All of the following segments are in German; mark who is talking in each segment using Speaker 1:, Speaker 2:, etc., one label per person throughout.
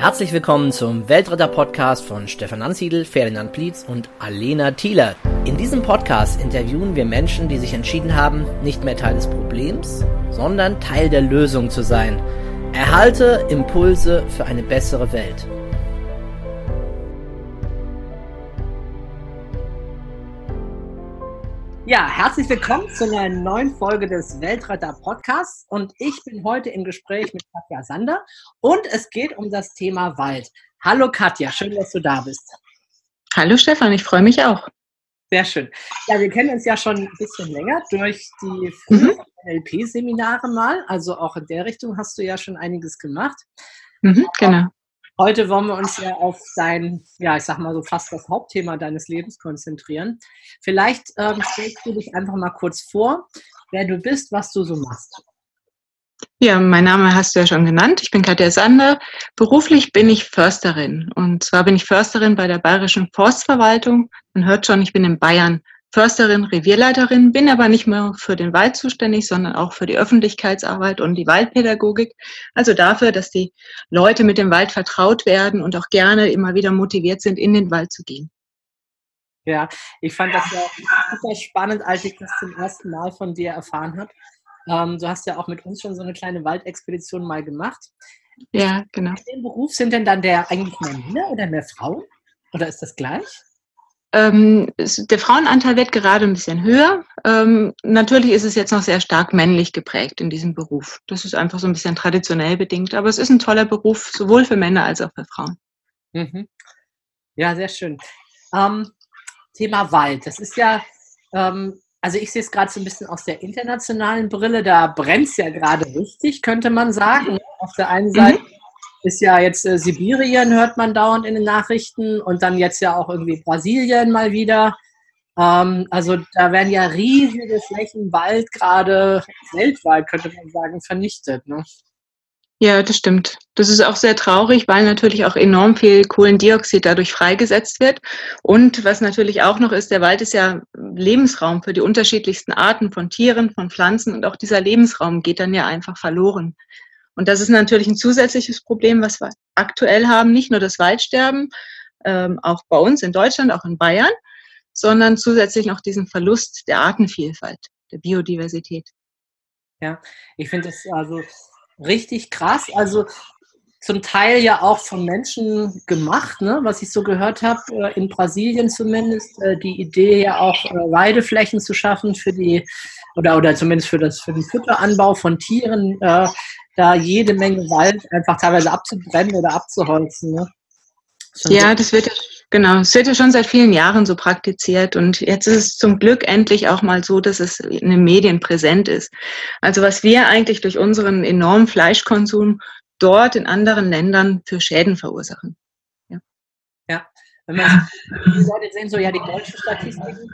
Speaker 1: Herzlich willkommen zum Weltretter-Podcast von Stefan Ansiedel, Ferdinand Plietz und Alena Thieler. In diesem Podcast interviewen wir Menschen, die sich entschieden haben, nicht mehr Teil des Problems, sondern Teil der Lösung zu sein. Erhalte Impulse für eine bessere Welt. Ja, herzlich willkommen zu einer neuen Folge des Weltretter Podcasts und ich bin heute im Gespräch mit Katja Sander und es geht um das Thema Wald. Hallo Katja, schön, dass du da bist.
Speaker 2: Hallo Stefan, ich freue mich auch.
Speaker 1: Sehr schön. Ja, wir kennen uns ja schon ein bisschen länger durch die mhm. NLP-Seminare mal. Also auch in der Richtung hast du ja schon einiges gemacht.
Speaker 2: Mhm, genau.
Speaker 1: Heute wollen wir uns ja auf dein, ja, ich sag mal so fast das Hauptthema deines Lebens konzentrieren. Vielleicht ähm, stellst du dich einfach mal kurz vor, wer du bist, was du so machst.
Speaker 2: Ja, mein Name hast du ja schon genannt. Ich bin Katja Sander. Beruflich bin ich Försterin. Und zwar bin ich Försterin bei der Bayerischen Forstverwaltung. Man hört schon, ich bin in Bayern Försterin, Revierleiterin, bin aber nicht mehr für den Wald zuständig, sondern auch für die Öffentlichkeitsarbeit und die Waldpädagogik. Also dafür, dass die Leute mit dem Wald vertraut werden und auch gerne immer wieder motiviert sind, in den Wald zu gehen.
Speaker 1: Ja, ich fand das ja super spannend, als ich das zum ersten Mal von dir erfahren habe. Ähm, du hast ja auch mit uns schon so eine kleine Waldexpedition mal gemacht.
Speaker 2: Ja, genau.
Speaker 1: In dem Beruf sind denn dann der eigentlich mehr Männer oder mehr Frauen? Oder ist das gleich?
Speaker 2: Ähm, der Frauenanteil wird gerade ein bisschen höher. Ähm, natürlich ist es jetzt noch sehr stark männlich geprägt in diesem Beruf. Das ist einfach so ein bisschen traditionell bedingt, aber es ist ein toller Beruf, sowohl für Männer als auch für Frauen.
Speaker 1: Mhm. Ja, sehr schön. Ähm, Thema Wald. Das ist ja, ähm, also ich sehe es gerade so ein bisschen aus der internationalen Brille. Da brennt es ja gerade richtig, könnte man sagen. Auf der einen Seite mhm ist ja jetzt äh, Sibirien, hört man dauernd in den Nachrichten und dann jetzt ja auch irgendwie Brasilien mal wieder. Ähm, also da werden ja riesige Flächen Wald gerade weltweit, könnte man sagen, vernichtet. Ne?
Speaker 2: Ja, das stimmt. Das ist auch sehr traurig, weil natürlich auch enorm viel Kohlendioxid dadurch freigesetzt wird. Und was natürlich auch noch ist, der Wald ist ja Lebensraum für die unterschiedlichsten Arten von Tieren, von Pflanzen und auch dieser Lebensraum geht dann ja einfach verloren. Und das ist natürlich ein zusätzliches Problem, was wir aktuell haben. Nicht nur das Waldsterben, ähm, auch bei uns in Deutschland, auch in Bayern, sondern zusätzlich noch diesen Verlust der Artenvielfalt, der Biodiversität.
Speaker 1: Ja, ich finde das also richtig krass. Also zum Teil ja auch von Menschen gemacht, ne? was ich so gehört habe, äh, in Brasilien zumindest, äh, die Idee ja auch äh, Weideflächen zu schaffen für die, oder, oder zumindest für, das, für den Futteranbau von Tieren, da jede Menge Wald einfach teilweise abzubrennen oder abzuholzen. Ne?
Speaker 2: Ja, das wird ja, genau, es wird ja schon seit vielen Jahren so praktiziert und jetzt ist es zum Glück endlich auch mal so, dass es in den Medien präsent ist. Also was wir eigentlich durch unseren enormen Fleischkonsum dort in anderen Ländern für Schäden verursachen.
Speaker 1: Ja, ja. wenn man die Leute sehen, so ja die deutschen Statistiken,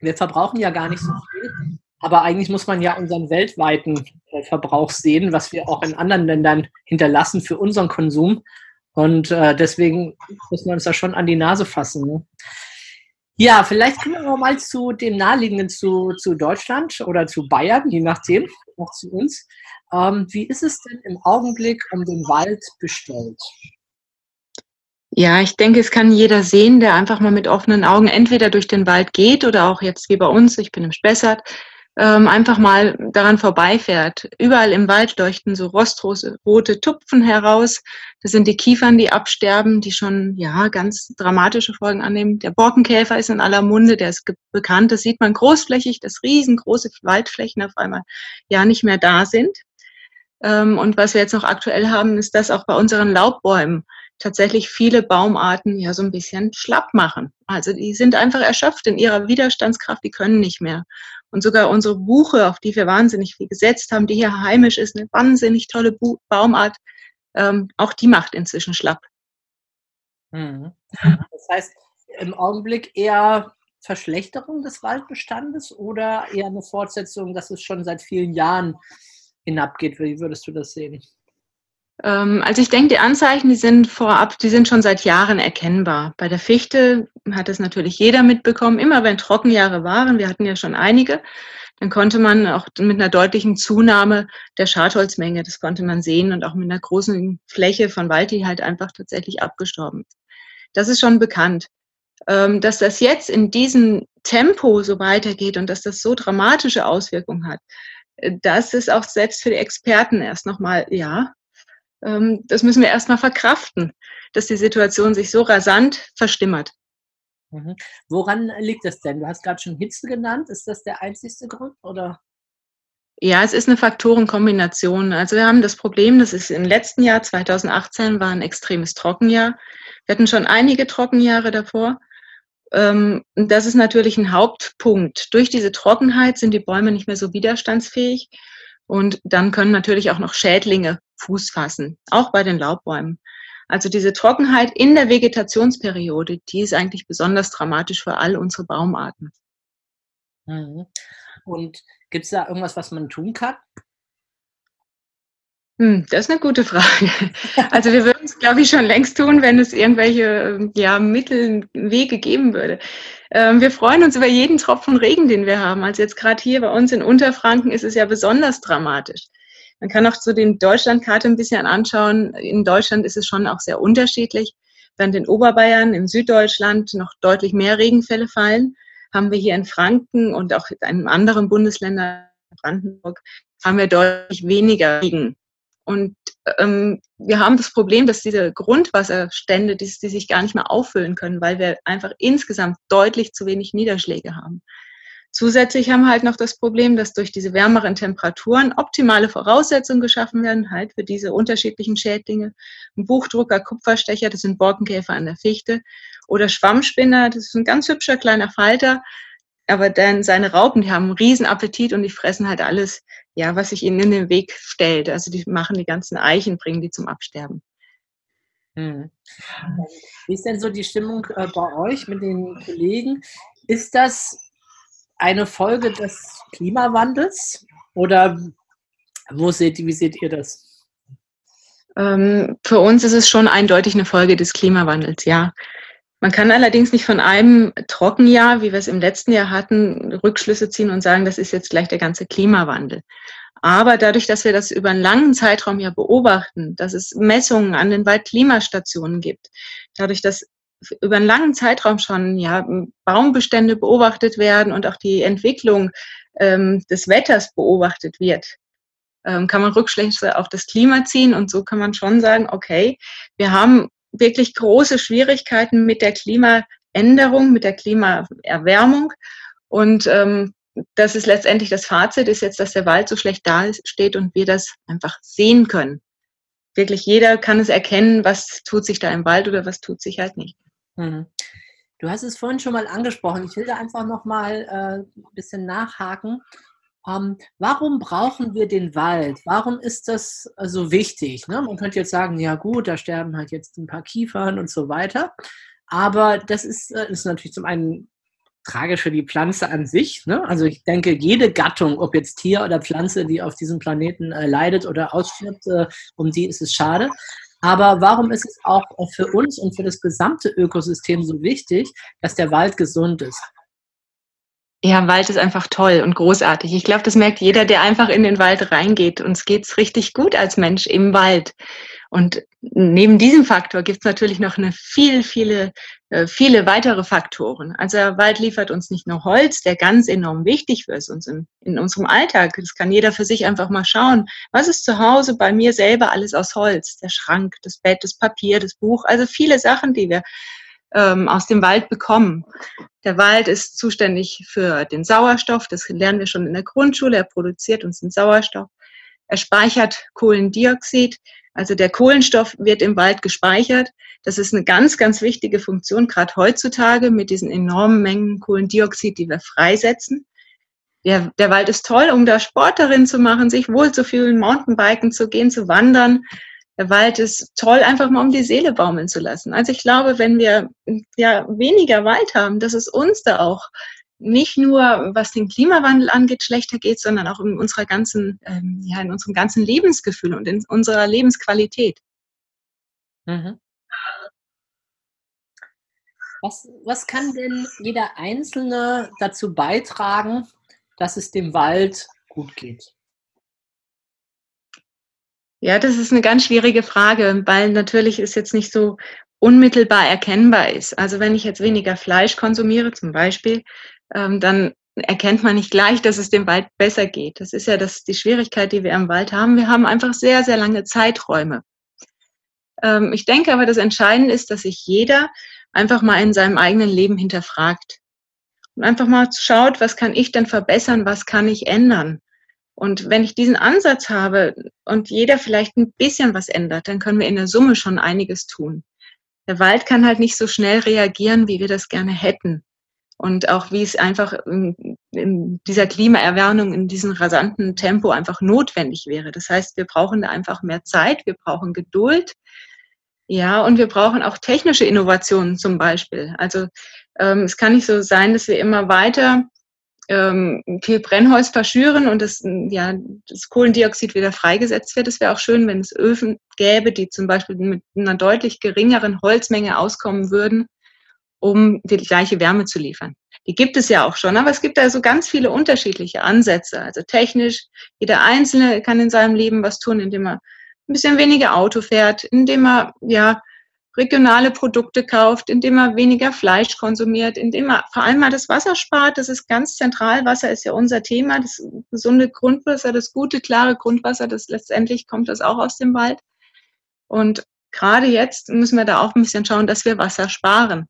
Speaker 1: wir verbrauchen ja gar nicht so viel, aber eigentlich muss man ja unseren weltweiten äh, Verbrauch sehen, was wir auch in anderen Ländern hinterlassen für unseren Konsum. Und äh, deswegen muss man uns da schon an die Nase fassen. Ne? Ja, vielleicht kommen wir mal zu dem Naheliegenden zu, zu Deutschland oder zu Bayern, je nachdem, auch zu uns. Ähm, wie ist es denn im Augenblick um den Wald bestellt?
Speaker 2: Ja, ich denke, es kann jeder sehen, der einfach mal mit offenen Augen entweder durch den Wald geht oder auch jetzt wie bei uns, ich bin im Spessart, ähm, einfach mal daran vorbeifährt. Überall im Wald leuchten so rostrote Tupfen heraus. Das sind die Kiefern, die absterben, die schon ja ganz dramatische Folgen annehmen. Der Borkenkäfer ist in aller Munde, der ist bekannt. Das sieht man großflächig, dass riesengroße Waldflächen auf einmal ja nicht mehr da sind. Ähm, und was wir jetzt noch aktuell haben, ist, dass auch bei unseren Laubbäumen tatsächlich viele Baumarten ja so ein bisschen schlapp machen. Also die sind einfach erschöpft in ihrer Widerstandskraft, die können nicht mehr. Und sogar unsere Buche, auf die wir wahnsinnig viel gesetzt haben, die hier heimisch ist, eine wahnsinnig tolle Bu Baumart, ähm, auch die macht inzwischen schlapp.
Speaker 1: Mhm. Das heißt, im Augenblick eher Verschlechterung des Waldbestandes oder eher eine Fortsetzung, dass es schon seit vielen Jahren hinabgeht? Wie würdest du das sehen?
Speaker 2: Ähm, also ich denke, die Anzeichen, die sind vorab, die sind schon seit Jahren erkennbar. Bei der Fichte hat es natürlich jeder mitbekommen. Immer wenn Trockenjahre waren, wir hatten ja schon einige, dann konnte man auch mit einer deutlichen Zunahme der Schadholzmenge, das konnte man sehen und auch mit einer großen Fläche von Wald, die halt einfach tatsächlich abgestorben ist. Das ist schon bekannt. Ähm, dass das jetzt in diesem Tempo so weitergeht und dass das so dramatische Auswirkungen hat, äh, das ist auch selbst für die Experten erst nochmal, ja, das müssen wir erstmal verkraften, dass die Situation sich so rasant verstimmert.
Speaker 1: Mhm. Woran liegt das denn? Du hast gerade schon Hitze genannt. Ist das der einzigste Grund oder?
Speaker 2: Ja, es ist eine Faktorenkombination. Also wir haben das Problem, das ist im letzten Jahr 2018 war ein extremes Trockenjahr. Wir hatten schon einige Trockenjahre davor. Ähm, das ist natürlich ein Hauptpunkt. Durch diese Trockenheit sind die Bäume nicht mehr so widerstandsfähig und dann können natürlich auch noch Schädlinge Fuß fassen, auch bei den Laubbäumen. Also diese Trockenheit in der Vegetationsperiode, die ist eigentlich besonders dramatisch für all unsere Baumarten.
Speaker 1: Mhm. Und gibt es da irgendwas, was man tun kann?
Speaker 2: Hm, das ist eine gute Frage. Also wir würden es, glaube ich, schon längst tun, wenn es irgendwelche ja, Mittel, Wege geben würde. Ähm, wir freuen uns über jeden Tropfen Regen, den wir haben. Also jetzt gerade hier bei uns in Unterfranken ist es ja besonders dramatisch. Man kann auch zu den Deutschlandkarte ein bisschen anschauen. In Deutschland ist es schon auch sehr unterschiedlich. Während in Oberbayern, in Süddeutschland noch deutlich mehr Regenfälle fallen, haben wir hier in Franken und auch in einem anderen Bundesländer, Brandenburg, haben wir deutlich weniger Regen. Und ähm, wir haben das Problem, dass diese Grundwasserstände, die, die sich gar nicht mehr auffüllen können, weil wir einfach insgesamt deutlich zu wenig Niederschläge haben. Zusätzlich haben wir halt noch das Problem, dass durch diese wärmeren Temperaturen optimale Voraussetzungen geschaffen werden, halt für diese unterschiedlichen Schädlinge. Ein Buchdrucker, Kupferstecher, das sind Borkenkäfer an der Fichte. Oder Schwammspinner, das ist ein ganz hübscher kleiner Falter. Aber dann seine Raupen, die haben einen riesen Appetit und die fressen halt alles, ja, was sich ihnen in den Weg stellt. Also die machen die ganzen Eichen, bringen die zum Absterben.
Speaker 1: Hm. Wie ist denn so die Stimmung äh, bei euch mit den Kollegen? Ist das eine Folge des Klimawandels oder wo seht, wie seht ihr das?
Speaker 2: Ähm, für uns ist es schon eindeutig eine Folge des Klimawandels, ja. Man kann allerdings nicht von einem Trockenjahr, wie wir es im letzten Jahr hatten, Rückschlüsse ziehen und sagen, das ist jetzt gleich der ganze Klimawandel. Aber dadurch, dass wir das über einen langen Zeitraum ja beobachten, dass es Messungen an den Waldklimastationen gibt, dadurch, dass über einen langen Zeitraum schon ja, Baumbestände beobachtet werden und auch die Entwicklung ähm, des Wetters beobachtet wird, ähm, kann man Rückschlüsse auf das Klima ziehen und so kann man schon sagen, okay, wir haben wirklich große Schwierigkeiten mit der Klimaänderung, mit der Klimaerwärmung und ähm, das ist letztendlich das Fazit, ist jetzt, dass der Wald so schlecht da steht und wir das einfach sehen können. Wirklich jeder kann es erkennen, was tut sich da im Wald oder was tut sich halt nicht. Mhm.
Speaker 1: Du hast es vorhin schon mal angesprochen. Ich will da einfach noch mal äh, ein bisschen nachhaken. Ähm, warum brauchen wir den Wald? Warum ist das äh, so wichtig? Ne? Man könnte jetzt sagen, ja gut, da sterben halt jetzt ein paar Kiefern und so weiter. Aber das ist, äh, ist natürlich zum einen tragisch für die Pflanze an sich. Ne? Also ich denke, jede Gattung, ob jetzt Tier oder Pflanze, die auf diesem Planeten äh, leidet oder ausstirbt, äh, um die ist es schade. Aber warum ist es auch für uns und für das gesamte Ökosystem so wichtig, dass der Wald gesund ist?
Speaker 2: Ja, Wald ist einfach toll und großartig. Ich glaube, das merkt jeder, der einfach in den Wald reingeht. Uns geht's richtig gut als Mensch im Wald. Und neben diesem Faktor gibt es natürlich noch eine viel, viele, äh, viele weitere Faktoren. Also der Wald liefert uns nicht nur Holz, der ganz enorm wichtig ist uns in, in unserem Alltag. Das kann jeder für sich einfach mal schauen. Was ist zu Hause bei mir selber alles aus Holz? Der Schrank, das Bett, das Papier, das Buch. Also viele Sachen, die wir ähm, aus dem Wald bekommen. Der Wald ist zuständig für den Sauerstoff, das lernen wir schon in der Grundschule, er produziert uns den Sauerstoff. Er speichert Kohlendioxid, also der Kohlenstoff wird im Wald gespeichert. Das ist eine ganz, ganz wichtige Funktion, gerade heutzutage mit diesen enormen Mengen Kohlendioxid, die wir freisetzen. Der, der Wald ist toll, um da Sport darin zu machen, sich wohl zu fühlen, Mountainbiken zu gehen, zu wandern. Der Wald ist toll, einfach mal um die Seele baumeln zu lassen. Also ich glaube, wenn wir ja weniger Wald haben, dass es uns da auch nicht nur was den Klimawandel angeht schlechter geht, sondern auch in unserer ganzen, ähm, ja, in unserem ganzen Lebensgefühl und in unserer Lebensqualität. Mhm.
Speaker 1: Was, was kann denn jeder Einzelne dazu beitragen, dass es dem Wald gut geht?
Speaker 2: Ja, das ist eine ganz schwierige Frage, weil natürlich ist jetzt nicht so unmittelbar erkennbar ist. Also wenn ich jetzt weniger Fleisch konsumiere zum Beispiel, ähm, dann erkennt man nicht gleich, dass es dem Wald besser geht. Das ist ja das, die Schwierigkeit, die wir im Wald haben. Wir haben einfach sehr, sehr lange Zeiträume. Ähm, ich denke aber, das Entscheidende ist, dass sich jeder einfach mal in seinem eigenen Leben hinterfragt und einfach mal schaut, was kann ich denn verbessern, was kann ich ändern. Und wenn ich diesen Ansatz habe und jeder vielleicht ein bisschen was ändert, dann können wir in der Summe schon einiges tun der Wald kann halt nicht so schnell reagieren, wie wir das gerne hätten. Und auch wie es einfach in, in dieser Klimaerwärmung, in diesem rasanten Tempo einfach notwendig wäre. Das heißt, wir brauchen da einfach mehr Zeit, wir brauchen Geduld. Ja, und wir brauchen auch technische Innovationen zum Beispiel. Also ähm, es kann nicht so sein, dass wir immer weiter ähm, viel Brennholz verschüren und das, ja, das Kohlendioxid wieder freigesetzt wird. Es wäre auch schön, wenn es Öfen gäbe, die zum Beispiel mit einer deutlich geringeren Holzmenge auskommen würden, um die gleiche Wärme zu liefern. Die gibt es ja auch schon, aber es gibt da so ganz viele unterschiedliche Ansätze. Also technisch, jeder Einzelne kann in seinem Leben was tun, indem er ein bisschen weniger Auto fährt, indem er ja regionale Produkte kauft, indem er weniger Fleisch konsumiert, indem er vor allem mal das Wasser spart. Das ist ganz zentral. Wasser ist ja unser Thema. Das gesunde Grundwasser, das gute, klare Grundwasser, das letztendlich kommt das auch aus dem Wald. Und gerade jetzt müssen wir da auch ein bisschen schauen, dass wir Wasser sparen.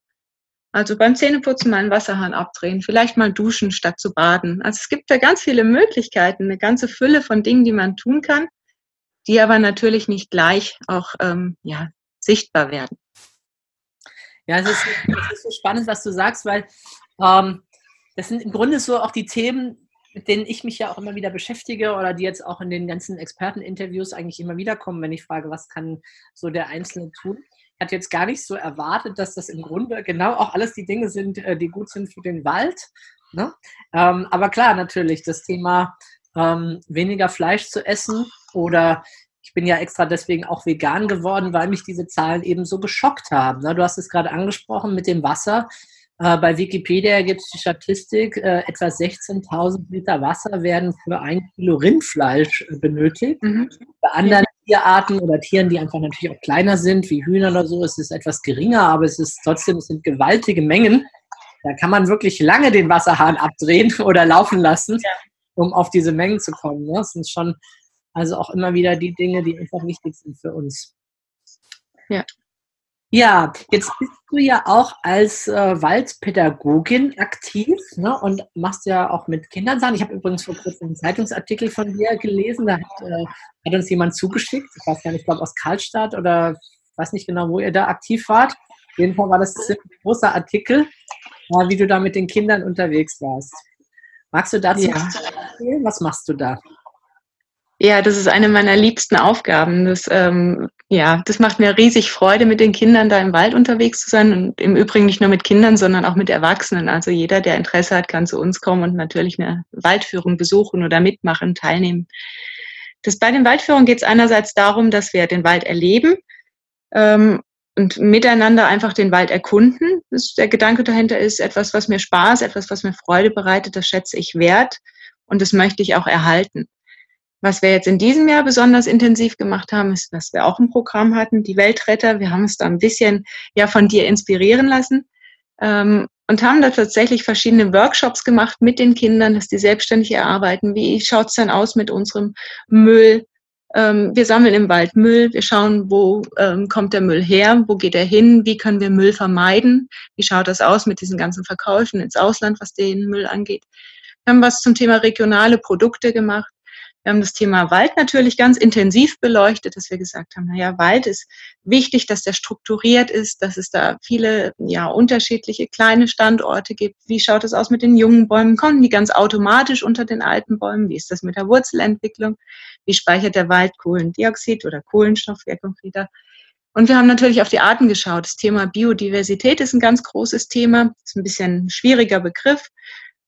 Speaker 2: Also beim Zähneputzen mal einen Wasserhahn abdrehen, vielleicht mal duschen statt zu baden. Also es gibt da ganz viele Möglichkeiten, eine ganze Fülle von Dingen, die man tun kann, die aber natürlich nicht gleich auch ähm, ja, sichtbar werden.
Speaker 1: Ja, es ist, ist so spannend, was du sagst, weil ähm, das sind im Grunde so auch die Themen, mit denen ich mich ja auch immer wieder beschäftige oder die jetzt auch in den ganzen Experteninterviews eigentlich immer wieder kommen, wenn ich frage, was kann so der Einzelne tun. Hatte jetzt gar nicht so erwartet, dass das im Grunde genau auch alles die Dinge sind, äh, die gut sind für den Wald. Ne? Ähm, aber klar, natürlich, das Thema ähm, weniger Fleisch zu essen oder ich bin ja extra deswegen auch vegan geworden, weil mich diese Zahlen eben so geschockt haben. Ne? Du hast es gerade angesprochen mit dem Wasser. Äh, bei Wikipedia gibt es die Statistik, äh, etwa 16.000 Liter Wasser werden für ein Kilo Rindfleisch äh, benötigt. Mhm. Bei anderen Tierarten oder Tieren, die einfach natürlich auch kleiner sind, wie Hühner oder so, ist es etwas geringer, aber es ist trotzdem, es sind gewaltige Mengen. Da kann man wirklich lange den Wasserhahn abdrehen oder laufen lassen, ja. um auf diese Mengen zu kommen. Ne? Das sind schon also auch immer wieder die Dinge, die einfach wichtig sind für uns. Ja. Ja, jetzt bist du ja auch als äh, Waldpädagogin aktiv ne, und machst ja auch mit Kindern Sachen. Ich habe übrigens vor kurzem einen Zeitungsartikel von dir gelesen, da hat, äh, hat uns jemand zugeschickt, ich weiß gar nicht, ich glaube aus Karlstadt oder ich weiß nicht genau, wo ihr da aktiv wart. Auf jeden Fall war das ein großer Artikel, äh, wie du da mit den Kindern unterwegs warst. Magst du dazu ja. erzählen? Was machst du da?
Speaker 2: Ja, das ist eine meiner liebsten Aufgaben. Das, ähm, ja, das macht mir riesig Freude, mit den Kindern da im Wald unterwegs zu sein und im Übrigen nicht nur mit Kindern, sondern auch mit Erwachsenen. Also jeder, der Interesse hat, kann zu uns kommen und natürlich eine Waldführung besuchen oder mitmachen, teilnehmen. Das, bei den Waldführungen geht es einerseits darum, dass wir den Wald erleben ähm, und miteinander einfach den Wald erkunden. Das, der Gedanke dahinter ist etwas, was mir Spaß, etwas, was mir Freude bereitet, das schätze ich wert und das möchte ich auch erhalten. Was wir jetzt in diesem Jahr besonders intensiv gemacht haben, ist, dass wir auch ein Programm hatten, die Weltretter. Wir haben uns da ein bisschen ja von dir inspirieren lassen ähm, und haben da tatsächlich verschiedene Workshops gemacht mit den Kindern, dass die selbstständig erarbeiten. Wie schaut es denn aus mit unserem Müll? Ähm, wir sammeln im Wald Müll. Wir schauen, wo ähm, kommt der Müll her? Wo geht er hin? Wie können wir Müll vermeiden? Wie schaut das aus mit diesen ganzen Verkäufen ins Ausland, was den Müll angeht? Wir haben was zum Thema regionale Produkte gemacht. Wir haben das Thema Wald natürlich ganz intensiv beleuchtet, dass wir gesagt haben, naja, Wald ist wichtig, dass der strukturiert ist, dass es da viele, ja, unterschiedliche kleine Standorte gibt. Wie schaut es aus mit den jungen Bäumen? Kommen die ganz automatisch unter den alten Bäumen? Wie ist das mit der Wurzelentwicklung? Wie speichert der Wald Kohlendioxid oder Kohlenstoff, wer konkreter? Und wir haben natürlich auf die Arten geschaut. Das Thema Biodiversität ist ein ganz großes Thema. Ist ein bisschen ein schwieriger Begriff.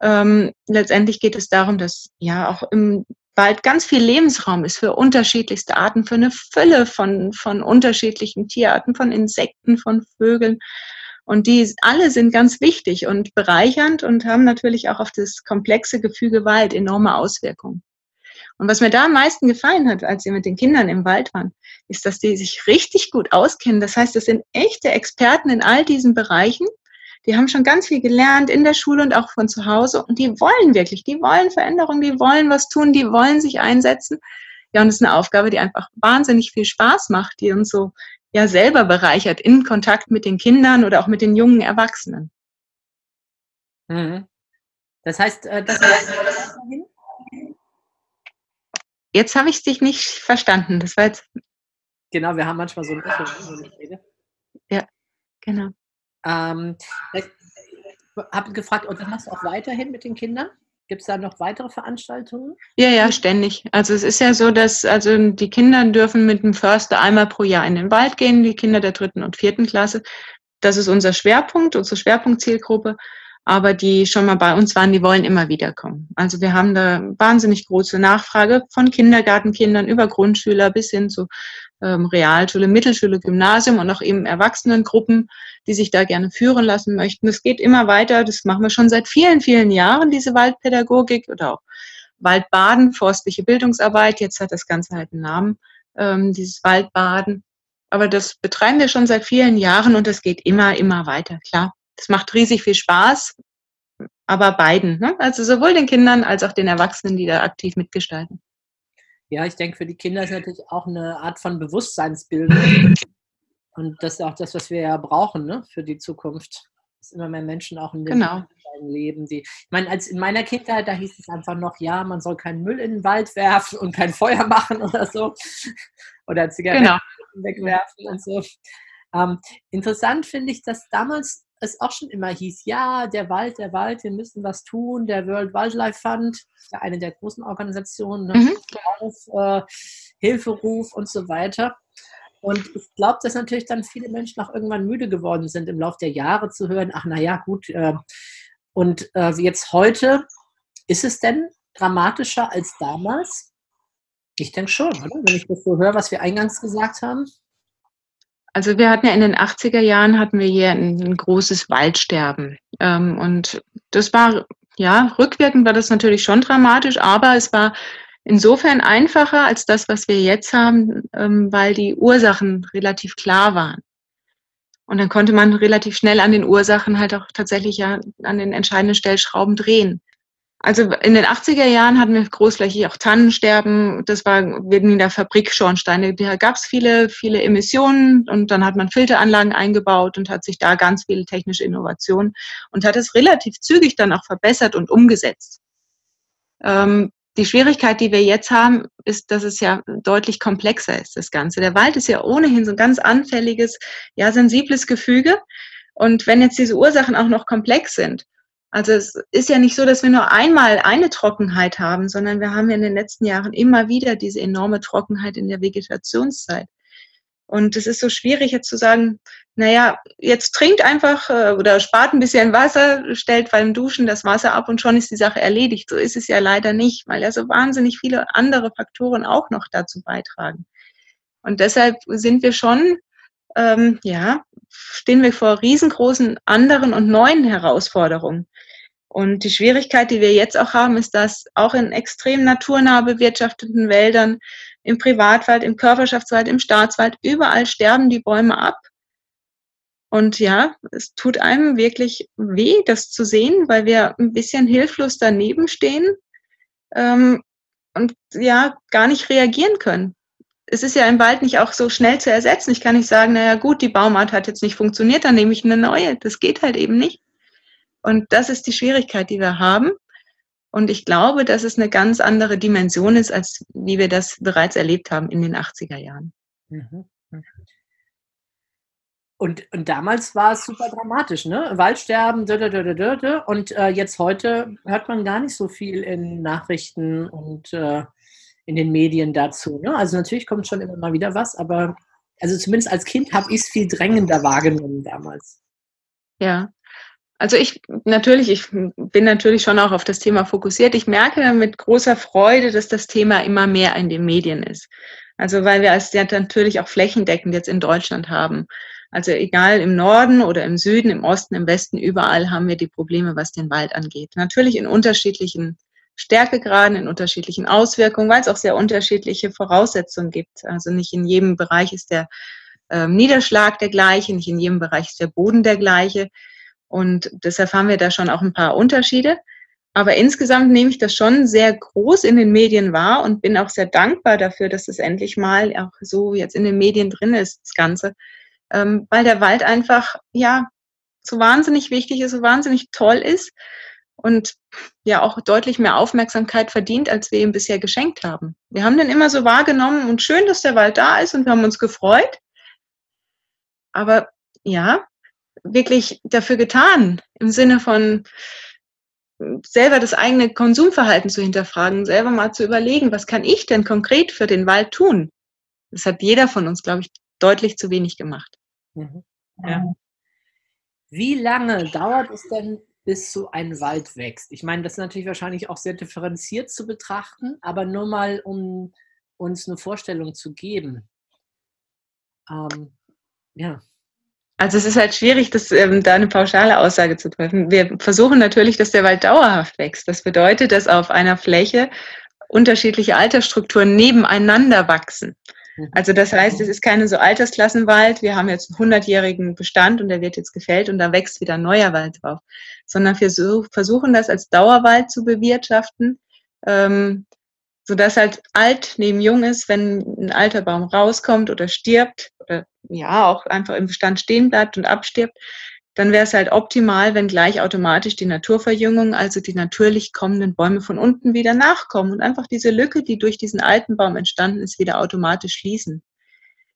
Speaker 2: Ähm, letztendlich geht es darum, dass ja auch im Wald ganz viel Lebensraum ist für unterschiedlichste Arten, für eine Fülle von, von unterschiedlichen Tierarten, von Insekten, von Vögeln. Und die alle sind ganz wichtig und bereichernd und haben natürlich auch auf das komplexe Gefüge Wald enorme Auswirkungen. Und was mir da am meisten gefallen hat, als wir mit den Kindern im Wald waren, ist, dass die sich richtig gut auskennen. Das heißt, das sind echte Experten in all diesen Bereichen. Die haben schon ganz viel gelernt in der Schule und auch von zu Hause. Und die wollen wirklich, die wollen Veränderung, die wollen was tun, die wollen sich einsetzen. Ja, und es ist eine Aufgabe, die einfach wahnsinnig viel Spaß macht, die uns so ja selber bereichert in Kontakt mit den Kindern oder auch mit den jungen Erwachsenen.
Speaker 1: Mhm. Das heißt, äh, das heißt,
Speaker 2: Jetzt habe ich dich nicht verstanden. Das war jetzt.
Speaker 1: Genau, wir haben manchmal so ein Echo, wenn ich rede.
Speaker 2: Ja, genau.
Speaker 1: Ähm, ich habe gefragt, und das machst du auch weiterhin mit den Kindern? Gibt es da noch weitere Veranstaltungen?
Speaker 2: Ja, ja, ständig. Also es ist ja so, dass also die Kinder dürfen mit dem Förster einmal pro Jahr in den Wald gehen, die Kinder der dritten und vierten Klasse. Das ist unser Schwerpunkt, unsere Schwerpunktzielgruppe aber die schon mal bei uns waren, die wollen immer wieder kommen. Also wir haben da wahnsinnig große Nachfrage von Kindergartenkindern über Grundschüler bis hin zu ähm, Realschule, Mittelschule, Gymnasium und auch eben Erwachsenengruppen, die sich da gerne führen lassen möchten. Es geht immer weiter. Das machen wir schon seit vielen, vielen Jahren, diese Waldpädagogik oder auch Waldbaden, forstliche Bildungsarbeit. Jetzt hat das Ganze halt einen Namen, ähm, dieses Waldbaden. Aber das betreiben wir schon seit vielen Jahren und es geht immer, immer weiter, klar. Das macht riesig viel Spaß, aber beiden, ne? also sowohl den Kindern als auch den Erwachsenen, die da aktiv mitgestalten.
Speaker 1: Ja, ich denke, für die Kinder ist natürlich auch eine Art von Bewusstseinsbildung. Und das ist auch das, was wir ja brauchen ne? für die Zukunft. Dass immer mehr Menschen auch in dem
Speaker 2: genau.
Speaker 1: leben. Die, ich meine, als in meiner Kindheit, da hieß es einfach noch, ja, man soll keinen Müll in den Wald werfen und kein Feuer machen oder so. Oder Zigaretten genau. wegwerfen und so. Ähm, interessant finde ich, dass damals es auch schon immer hieß, ja, der Wald, der Wald, wir müssen was tun. Der World Wildlife Fund, eine der großen Organisationen, ne? mhm. Auf, äh, Hilferuf und so weiter. Und ich glaube, dass natürlich dann viele Menschen auch irgendwann müde geworden sind, im Laufe der Jahre zu hören, ach naja, gut. Äh, und äh, jetzt heute, ist es denn dramatischer als damals? Ich denke schon, oder? Wenn ich das so höre, was wir eingangs gesagt haben.
Speaker 2: Also wir hatten ja in den 80er Jahren hatten wir hier ein, ein großes Waldsterben. Ähm, und das war, ja, rückwirkend war das natürlich schon dramatisch, aber es war insofern einfacher als das, was wir jetzt haben, ähm, weil die Ursachen relativ klar waren. Und dann konnte man relativ schnell an den Ursachen halt auch tatsächlich ja an den entscheidenden Stellschrauben drehen. Also in den 80er Jahren hatten wir großflächig auch Tannensterben. Das war wegen in der Fabrik Schornsteine. Da gab es viele, viele Emissionen und dann hat man Filteranlagen eingebaut und hat sich da ganz viele technische Innovationen und hat es relativ zügig dann auch verbessert und umgesetzt. Ähm, die Schwierigkeit, die wir jetzt haben, ist, dass es ja deutlich komplexer ist, das Ganze. Der Wald ist ja ohnehin so ein ganz anfälliges, ja, sensibles Gefüge. Und wenn jetzt diese Ursachen auch noch komplex sind, also es ist ja nicht so, dass wir nur einmal eine Trockenheit haben, sondern wir haben ja in den letzten Jahren immer wieder diese enorme Trockenheit in der Vegetationszeit. Und es ist so schwierig jetzt zu sagen, naja, jetzt trinkt einfach äh, oder spart ein bisschen Wasser, stellt beim Duschen das Wasser ab und schon ist die Sache erledigt. So ist es ja leider nicht, weil ja so wahnsinnig viele andere Faktoren auch noch dazu beitragen. Und deshalb sind wir schon, ähm, ja, stehen wir vor riesengroßen anderen und neuen Herausforderungen. Und die Schwierigkeit, die wir jetzt auch haben, ist, dass auch in extrem naturnah bewirtschafteten Wäldern, im Privatwald, im Körperschaftswald, im Staatswald, überall sterben die Bäume ab. Und ja, es tut einem wirklich weh, das zu sehen, weil wir ein bisschen hilflos daneben stehen ähm, und ja, gar nicht reagieren können. Es ist ja im Wald nicht auch so schnell zu ersetzen. Ich kann nicht sagen, naja gut, die Baumart hat jetzt nicht funktioniert, dann nehme ich eine neue. Das geht halt eben nicht. Und das ist die Schwierigkeit, die wir haben. Und ich glaube, dass es eine ganz andere Dimension ist, als wie wir das bereits erlebt haben in den 80er Jahren. Mhm.
Speaker 1: Und, und damals war es super dramatisch, ne? Waldsterben, und äh, jetzt heute hört man gar nicht so viel in Nachrichten und äh, in den Medien dazu. Ne? Also natürlich kommt schon immer mal wieder was, aber also zumindest als Kind habe ich es viel drängender wahrgenommen damals.
Speaker 2: Ja, Also ich natürlich, ich bin natürlich schon auch auf das Thema fokussiert. Ich merke mit großer Freude, dass das Thema immer mehr in den Medien ist. Also weil wir es ja natürlich auch flächendeckend jetzt in Deutschland haben. Also egal im Norden oder im Süden, im Osten, im Westen, überall haben wir die Probleme, was den Wald angeht. Natürlich in unterschiedlichen Stärkegraden, in unterschiedlichen Auswirkungen, weil es auch sehr unterschiedliche Voraussetzungen gibt. Also nicht in jedem Bereich ist der äh, Niederschlag der gleiche, nicht in jedem Bereich ist der Boden der gleiche. Und deshalb haben wir da schon auch ein paar Unterschiede. Aber insgesamt nehme ich das schon sehr groß in den Medien wahr und bin auch sehr dankbar dafür, dass es endlich mal auch so jetzt in den Medien drin ist, das Ganze. Ähm, weil der Wald einfach, ja, so wahnsinnig wichtig ist, so wahnsinnig toll ist und ja auch deutlich mehr Aufmerksamkeit verdient, als wir ihm bisher geschenkt haben. Wir haben den immer so wahrgenommen und schön, dass der Wald da ist und wir haben uns gefreut. Aber ja, wirklich dafür getan, im Sinne von selber das eigene Konsumverhalten zu hinterfragen, selber mal zu überlegen, was kann ich denn konkret für den Wald tun? Das hat jeder von uns, glaube ich, deutlich zu wenig gemacht. Mhm.
Speaker 1: Ja. Wie lange dauert es denn, bis so ein Wald wächst? Ich meine, das ist natürlich wahrscheinlich auch sehr differenziert zu betrachten, aber nur mal, um uns eine Vorstellung zu geben. Ähm,
Speaker 2: ja. Also es ist halt schwierig, das, ähm, da eine pauschale Aussage zu treffen. Wir versuchen natürlich, dass der Wald dauerhaft wächst. Das bedeutet, dass auf einer Fläche unterschiedliche Altersstrukturen nebeneinander wachsen. Mhm. Also das heißt, es ist keine so Altersklassenwald, wir haben jetzt einen 100-jährigen Bestand und der wird jetzt gefällt und da wächst wieder ein neuer Wald drauf, sondern wir versuchen das als Dauerwald zu bewirtschaften, ähm, sodass halt alt neben jung ist, wenn ein alter Baum rauskommt oder stirbt oder ja auch einfach im Bestand stehen bleibt und abstirbt, dann wäre es halt optimal, wenn gleich automatisch die Naturverjüngung, also die natürlich kommenden Bäume von unten wieder nachkommen und einfach diese Lücke, die durch diesen alten Baum entstanden ist, wieder automatisch schließen.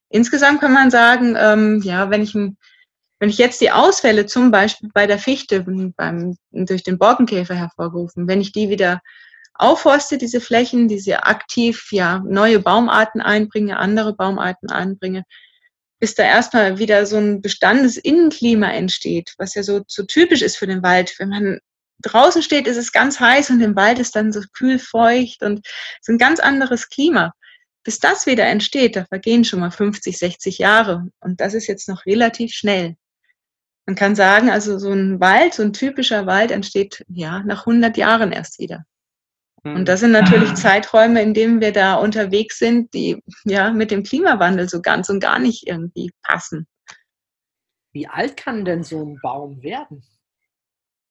Speaker 2: Insgesamt kann man sagen, ähm, ja, wenn ich, wenn ich jetzt die Ausfälle zum Beispiel bei der Fichte beim, durch den Borkenkäfer hervorgerufen, wenn ich die wieder aufforste, diese Flächen, diese aktiv ja neue Baumarten einbringe, andere Baumarten einbringe, bis da erstmal wieder so ein Bestandesinnenklima entsteht, was ja so, so typisch ist für den Wald. Wenn man draußen steht, ist es ganz heiß und im Wald ist dann so kühl feucht und so ein ganz anderes Klima. Bis das wieder entsteht, da vergehen schon mal 50, 60 Jahre und das ist jetzt noch relativ schnell. Man kann sagen, also so ein Wald, so ein typischer Wald entsteht ja nach 100 Jahren erst wieder. Und hm. das sind natürlich Zeiträume, in denen wir da unterwegs sind, die ja mit dem Klimawandel so ganz und gar nicht irgendwie passen.
Speaker 1: Wie alt kann denn so ein Baum werden?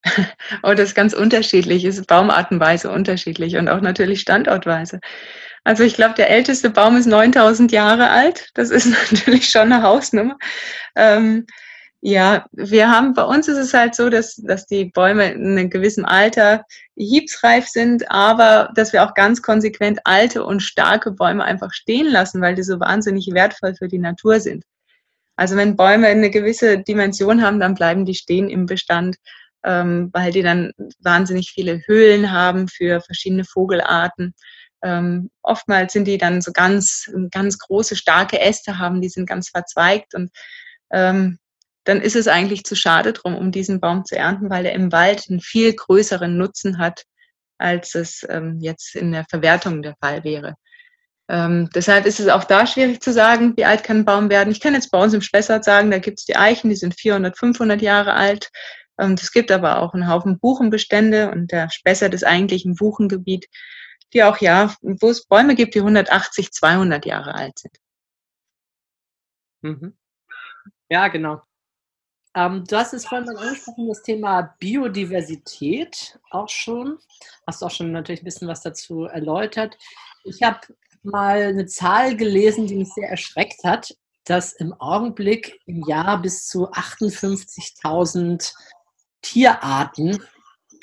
Speaker 2: oh, das ist ganz unterschiedlich, ist baumartenweise unterschiedlich und auch natürlich standortweise. Also ich glaube, der älteste Baum ist 9000 Jahre alt. Das ist natürlich schon eine Hausnummer. Ähm, ja, wir haben, bei uns ist es halt so, dass, dass die Bäume in einem gewissen Alter hiebsreif sind, aber dass wir auch ganz konsequent alte und starke Bäume einfach stehen lassen, weil die so wahnsinnig wertvoll für die Natur sind. Also wenn Bäume eine gewisse Dimension haben, dann bleiben die stehen im Bestand, ähm, weil die dann wahnsinnig viele Höhlen haben für verschiedene Vogelarten. Ähm, oftmals sind die dann so ganz, ganz große, starke Äste haben, die sind ganz verzweigt und ähm, dann ist es eigentlich zu schade drum, um diesen Baum zu ernten, weil er im Wald einen viel größeren Nutzen hat, als es ähm, jetzt in der Verwertung der Fall wäre. Ähm, deshalb ist es auch da schwierig zu sagen, wie alt kann ein Baum werden. Ich kann jetzt bei uns im Spessart sagen, da gibt es die Eichen, die sind 400, 500 Jahre alt. Ähm, es gibt aber auch einen Haufen Buchenbestände und der Spessart ist eigentlich ein Buchengebiet, die auch, ja, wo es Bäume gibt, die 180, 200 Jahre alt sind.
Speaker 1: Mhm. Ja, genau. Ähm, du hast es vorhin mal angesprochen, das Thema Biodiversität auch schon. Hast auch schon natürlich ein bisschen was dazu erläutert. Ich habe mal eine Zahl gelesen, die mich sehr erschreckt hat, dass im Augenblick im Jahr bis zu 58.000 Tierarten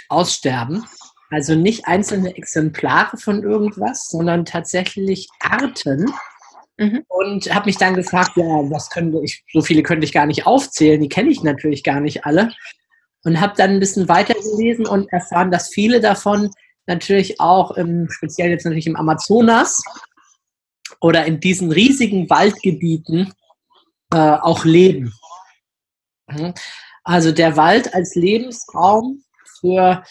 Speaker 1: aussterben. Also nicht einzelne Exemplare von irgendwas, sondern tatsächlich Arten, Mhm. Und habe mich dann gefragt, ja, was könnte ich, so viele könnte ich gar nicht aufzählen, die kenne ich natürlich gar nicht alle. Und habe dann ein bisschen weiter gelesen und erfahren, dass viele davon natürlich auch, im, speziell jetzt natürlich im Amazonas oder in diesen riesigen Waldgebieten äh, auch leben. Mhm. Also der Wald als Lebensraum für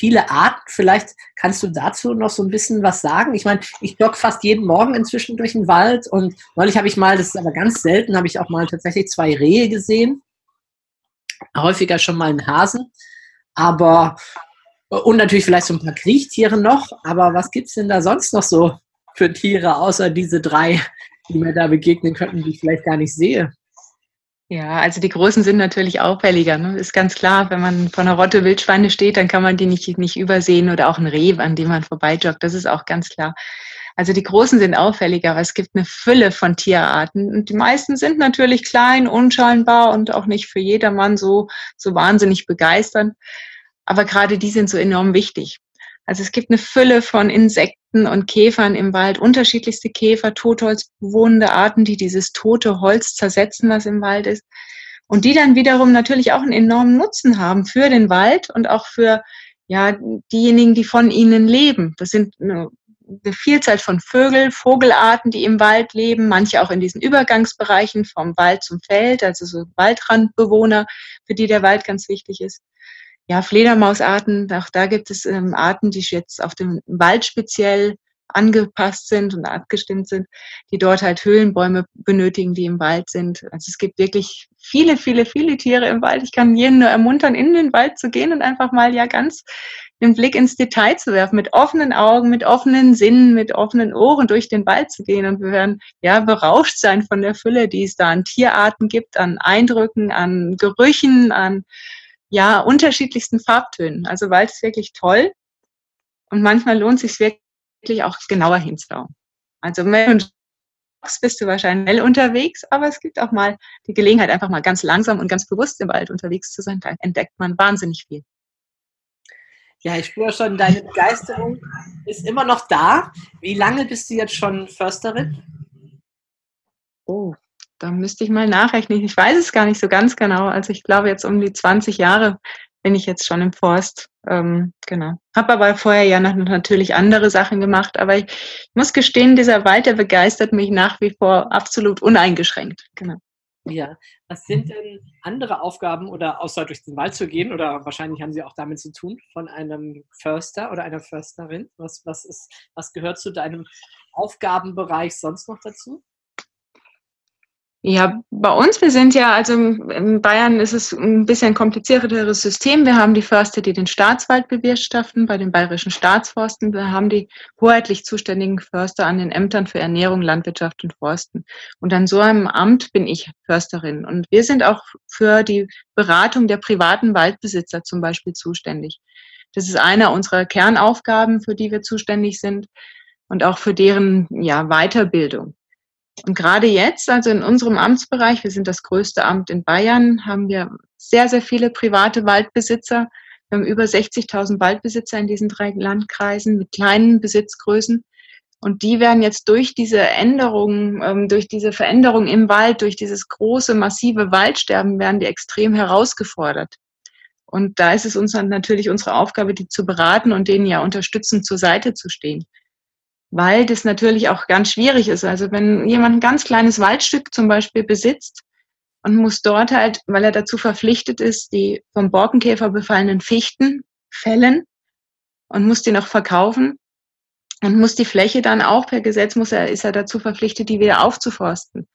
Speaker 1: viele Arten. Vielleicht kannst du dazu noch so ein bisschen was sagen. Ich meine, ich jogge fast jeden Morgen inzwischen durch den Wald und neulich habe ich mal, das ist aber ganz selten, habe ich auch mal tatsächlich zwei Rehe gesehen. Häufiger schon mal einen Hasen. Aber und natürlich vielleicht so ein paar Kriechtiere noch. Aber was gibt es denn da sonst noch so für Tiere, außer diese drei, die mir da begegnen könnten, die ich vielleicht gar nicht sehe?
Speaker 2: Ja, also die Großen sind natürlich auffälliger. Ne? Ist ganz klar, wenn man vor einer Rotte Wildschweine steht, dann kann man die nicht, nicht übersehen oder auch ein Reh, an dem man vorbeijoggt. Das ist auch ganz klar. Also die Großen sind auffälliger, aber es gibt eine Fülle von Tierarten. Und die meisten sind natürlich klein, unscheinbar und auch nicht für jedermann so, so wahnsinnig begeisternd. Aber gerade die sind so enorm wichtig. Also es gibt eine Fülle von Insekten und Käfern im Wald, unterschiedlichste Käfer, totholzbewohnende Arten, die dieses tote Holz zersetzen, was im Wald ist. Und die dann wiederum natürlich auch einen enormen Nutzen haben für den Wald und auch für ja, diejenigen, die von ihnen leben. Das sind eine, eine Vielzahl von Vögel, Vogelarten, die im Wald leben, manche auch in diesen Übergangsbereichen vom Wald zum Feld, also so Waldrandbewohner, für die der Wald ganz wichtig ist ja, Fledermausarten, auch da gibt es ähm, Arten, die jetzt auf dem Wald speziell angepasst sind und abgestimmt sind, die dort halt Höhlenbäume benötigen, die im Wald sind. Also es gibt wirklich viele, viele, viele Tiere im Wald. Ich kann jeden nur ermuntern, in den Wald zu gehen und einfach mal ja ganz den Blick ins Detail zu werfen, mit offenen Augen, mit offenen Sinnen, mit offenen Ohren durch den Wald zu gehen. Und wir werden ja berauscht sein von der Fülle, die es da an Tierarten gibt, an Eindrücken, an Gerüchen, an ja, unterschiedlichsten Farbtönen. Also Wald ist wirklich toll und manchmal lohnt es sich wirklich auch genauer hinzuschauen. Also wenn du bist du wahrscheinlich schnell unterwegs, aber es gibt auch mal die Gelegenheit, einfach mal ganz langsam und ganz bewusst im Wald unterwegs zu sein. Da entdeckt man wahnsinnig viel.
Speaker 1: Ja, ich spüre schon, deine Begeisterung ist immer noch da. Wie lange bist du jetzt schon Försterin?
Speaker 2: Oh, da müsste ich mal nachrechnen. Ich weiß es gar nicht so ganz genau. Also ich glaube jetzt um die 20 Jahre bin ich jetzt schon im Forst. Ähm, genau. Habe aber vorher ja noch natürlich andere Sachen gemacht. Aber ich muss gestehen, dieser Wald, der begeistert mich nach wie vor absolut uneingeschränkt. Genau.
Speaker 1: Ja, was sind denn andere Aufgaben oder außer durch den Wald zu gehen oder wahrscheinlich haben sie auch damit zu tun von einem Förster oder einer Försterin? Was, was, ist, was gehört zu deinem Aufgabenbereich sonst noch dazu?
Speaker 2: Ja, bei uns, wir sind ja, also in Bayern ist es ein bisschen komplizierteres System. Wir haben die Förster, die den Staatswald bewirtschaften, bei den bayerischen Staatsforsten. Wir haben die hoheitlich zuständigen Förster an den Ämtern für Ernährung, Landwirtschaft und Forsten. Und an so einem Amt bin ich Försterin. Und wir sind auch für die Beratung der privaten Waldbesitzer zum Beispiel zuständig. Das ist einer unserer Kernaufgaben, für die wir zuständig sind und auch für deren ja, Weiterbildung. Und gerade jetzt, also in unserem Amtsbereich, wir sind das größte Amt in Bayern, haben wir sehr, sehr viele private Waldbesitzer. Wir haben über 60.000 Waldbesitzer in diesen drei Landkreisen mit kleinen Besitzgrößen. Und die werden jetzt durch diese Änderungen, ähm, durch diese Veränderung im Wald, durch dieses große, massive Waldsterben, werden die extrem herausgefordert. Und da ist es uns natürlich unsere Aufgabe, die zu beraten und denen ja unterstützend zur Seite zu stehen weil das natürlich auch ganz schwierig ist. Also wenn jemand ein ganz kleines Waldstück zum Beispiel besitzt und muss dort halt, weil er dazu verpflichtet ist, die vom Borkenkäfer befallenen Fichten fällen und muss die noch verkaufen und muss die Fläche dann auch per Gesetz muss er, ist er dazu verpflichtet, die wieder aufzuforsten.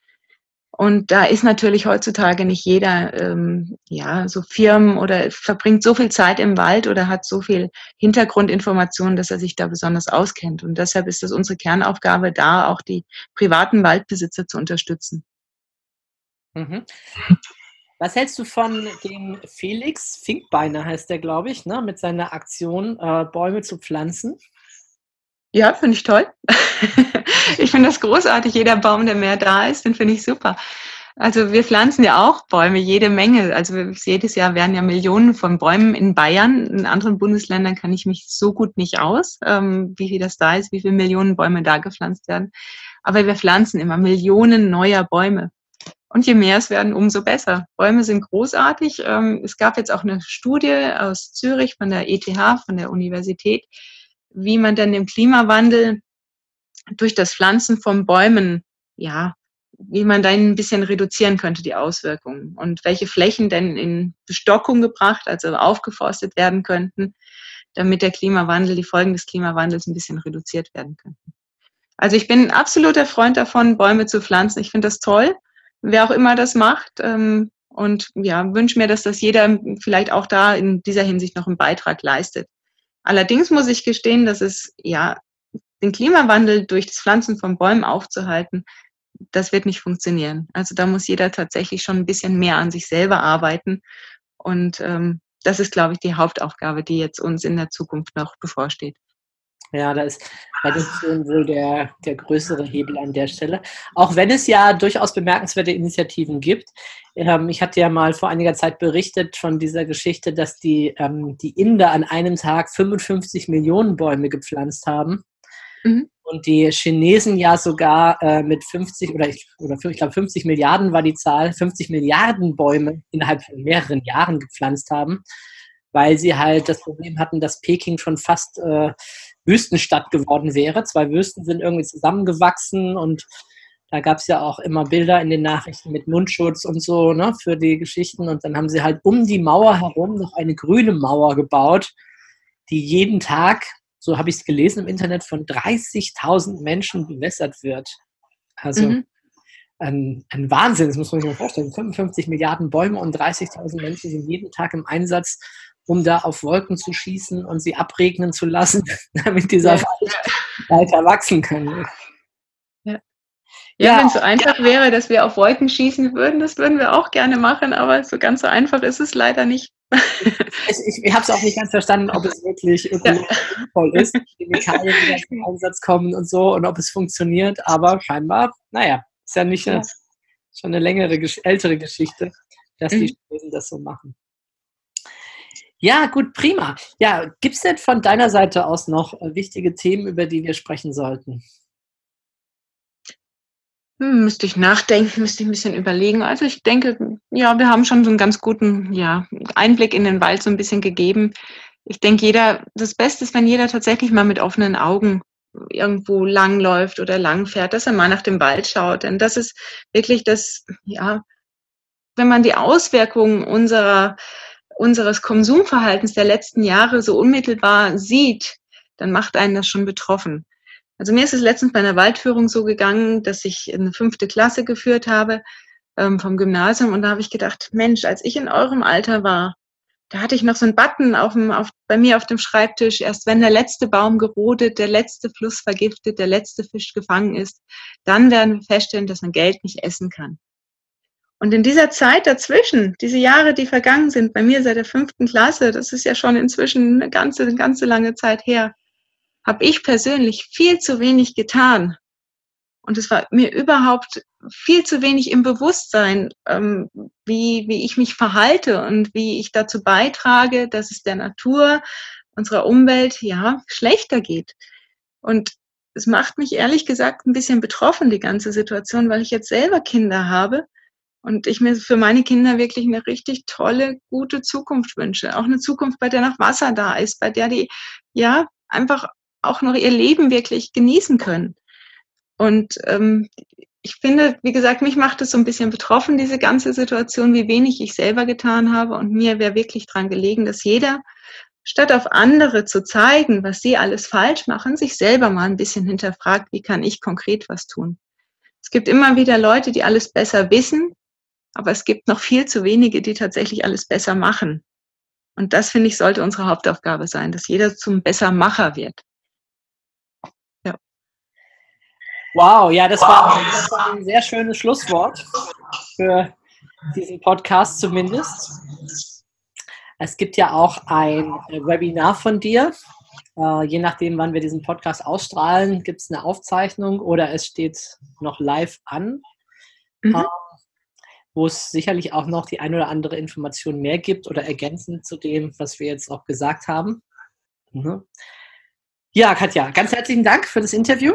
Speaker 2: Und da ist natürlich heutzutage nicht jeder, ähm, ja, so Firmen oder verbringt so viel Zeit im Wald oder hat so viel Hintergrundinformationen, dass er sich da besonders auskennt. Und deshalb ist es unsere Kernaufgabe, da auch die privaten Waldbesitzer zu unterstützen.
Speaker 1: Mhm. Was hältst du von dem Felix Finkbeiner, heißt der, glaube ich, ne, mit seiner Aktion, äh, Bäume zu pflanzen?
Speaker 2: Ja, finde ich toll. ich finde das großartig. Jeder Baum, der mehr da ist, den finde ich super. Also wir pflanzen ja auch Bäume, jede Menge. Also jedes Jahr werden ja Millionen von Bäumen in Bayern. In anderen Bundesländern kann ich mich so gut nicht aus, ähm, wie viel das da ist, wie viele Millionen Bäume da gepflanzt werden. Aber wir pflanzen immer Millionen neuer Bäume. Und je mehr es werden, umso besser. Bäume sind großartig. Ähm, es gab jetzt auch eine Studie aus Zürich von der ETH, von der Universität, wie man dann den Klimawandel durch das Pflanzen von Bäumen ja wie man da ein bisschen reduzieren könnte, die Auswirkungen und welche Flächen denn in Bestockung gebracht, also aufgeforstet werden könnten, damit der Klimawandel, die Folgen des Klimawandels ein bisschen reduziert werden könnten. Also ich bin ein absoluter Freund davon, Bäume zu pflanzen. Ich finde das toll, wer auch immer das macht. Ähm, und ja, wünsche mir, dass das jeder vielleicht auch da in dieser Hinsicht noch einen Beitrag leistet. Allerdings muss ich gestehen, dass es ja den Klimawandel durch das Pflanzen von Bäumen aufzuhalten, das wird nicht funktionieren. Also da muss jeder tatsächlich schon ein bisschen mehr an sich selber arbeiten. Und ähm, das ist, glaube ich, die Hauptaufgabe, die jetzt uns in der Zukunft noch bevorsteht.
Speaker 1: Ja, da ist Reduktion wohl der, der größere Hebel an der Stelle. Auch wenn es ja durchaus bemerkenswerte Initiativen gibt. Ähm, ich hatte ja mal vor einiger Zeit berichtet von dieser Geschichte, dass die, ähm, die Inder an einem Tag 55 Millionen Bäume gepflanzt haben. Mhm. Und die Chinesen ja sogar äh, mit 50 oder ich, oder ich glaube 50 Milliarden war die Zahl, 50 Milliarden Bäume innerhalb von mehreren Jahren gepflanzt haben, weil sie halt das Problem hatten, dass Peking schon fast äh, Wüstenstadt geworden wäre. Zwei Wüsten sind irgendwie zusammengewachsen und da gab es ja auch immer Bilder in den Nachrichten mit Mundschutz und so ne, für die Geschichten. Und dann haben sie halt um die Mauer herum noch eine grüne Mauer gebaut, die jeden Tag so habe ich es gelesen im Internet, von 30.000 Menschen bewässert wird. Also mhm. ein, ein, Wahnsinn, das muss man sich mal vorstellen. 55 Milliarden Bäume und 30.000 Menschen sind jeden Tag im Einsatz, um da auf Wolken zu schießen und sie abregnen zu lassen, damit dieser ja. Wald weiter wachsen kann.
Speaker 2: Ja, ja wenn es so einfach wäre, dass wir auf Wolken schießen würden, das würden wir auch gerne machen, aber so ganz so einfach ist es leider nicht
Speaker 1: ich, ich, habe es auch nicht ganz verstanden, ob es wirklich sinnvoll ist, Chemikalien, die zum Einsatz kommen und so und ob es funktioniert, aber scheinbar, naja, ist ja nicht eine, schon eine längere, ältere Geschichte, dass die mhm. Chinesen das so machen. Ja, gut, prima. Ja, gibt es denn von deiner Seite aus noch äh, wichtige Themen, über die wir sprechen sollten?
Speaker 2: Hm, müsste ich nachdenken, müsste ich ein bisschen überlegen. Also ich denke, ja, wir haben schon so einen ganz guten ja, Einblick in den Wald so ein bisschen gegeben. Ich denke, jeder, das Beste ist, wenn jeder tatsächlich mal mit offenen Augen irgendwo langläuft oder lang fährt, dass er mal nach dem Wald schaut. Denn das ist wirklich das, ja, wenn man die Auswirkungen unserer, unseres Konsumverhaltens der letzten Jahre so unmittelbar sieht, dann macht einen das schon betroffen. Also mir ist es letztens bei einer Waldführung so gegangen, dass ich eine fünfte Klasse geführt habe ähm, vom Gymnasium und da habe ich gedacht, Mensch, als ich in eurem Alter war, da hatte ich noch so einen Button auf dem, auf, bei mir auf dem Schreibtisch, erst wenn der letzte Baum gerodet, der letzte Fluss vergiftet, der letzte Fisch gefangen ist, dann werden wir feststellen, dass man Geld nicht essen kann. Und in dieser Zeit dazwischen, diese Jahre, die vergangen sind, bei mir seit der fünften Klasse, das ist ja schon inzwischen eine ganze, eine ganze lange Zeit her, habe ich persönlich viel zu wenig getan. Und es war mir überhaupt viel zu wenig im Bewusstsein, ähm, wie, wie ich mich verhalte und wie ich dazu beitrage, dass es der Natur, unserer Umwelt, ja, schlechter geht. Und es macht mich ehrlich gesagt ein bisschen betroffen, die ganze Situation, weil ich jetzt selber Kinder habe und ich mir für meine Kinder wirklich eine richtig tolle, gute Zukunft wünsche. Auch eine Zukunft, bei der noch Wasser da ist, bei der die, ja, einfach auch noch ihr Leben wirklich genießen können. Und ähm, ich finde, wie gesagt, mich macht es so ein bisschen betroffen, diese ganze Situation, wie wenig ich selber getan habe. Und mir wäre wirklich dran gelegen, dass jeder, statt auf andere zu zeigen, was sie alles falsch machen, sich selber mal ein bisschen hinterfragt, wie kann ich konkret was tun. Es gibt immer wieder Leute, die alles besser wissen, aber es gibt noch viel zu wenige, die tatsächlich alles besser machen. Und das, finde ich, sollte unsere Hauptaufgabe sein, dass jeder zum Bessermacher wird.
Speaker 1: Wow, ja, das war, das war ein sehr schönes Schlusswort für diesen Podcast zumindest. Es gibt ja auch ein Webinar von dir. Uh, je nachdem, wann wir diesen Podcast ausstrahlen, gibt es eine Aufzeichnung oder es steht noch live an, mhm. Wo es sicherlich auch noch die ein oder andere Information mehr gibt oder ergänzend zu dem, was wir jetzt auch gesagt haben. Mhm. Ja, Katja, ganz herzlichen Dank für das Interview.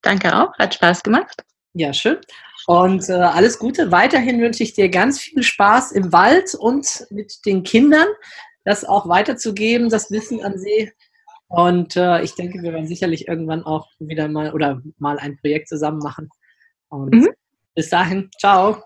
Speaker 2: Danke auch, hat Spaß gemacht.
Speaker 1: Ja, schön. Und äh, alles Gute. Weiterhin wünsche ich dir ganz viel Spaß im Wald und mit den Kindern, das auch weiterzugeben, das Wissen an sie. Und äh, ich denke, wir werden sicherlich irgendwann auch wieder mal oder mal ein Projekt zusammen machen. Und mhm. Bis dahin, ciao.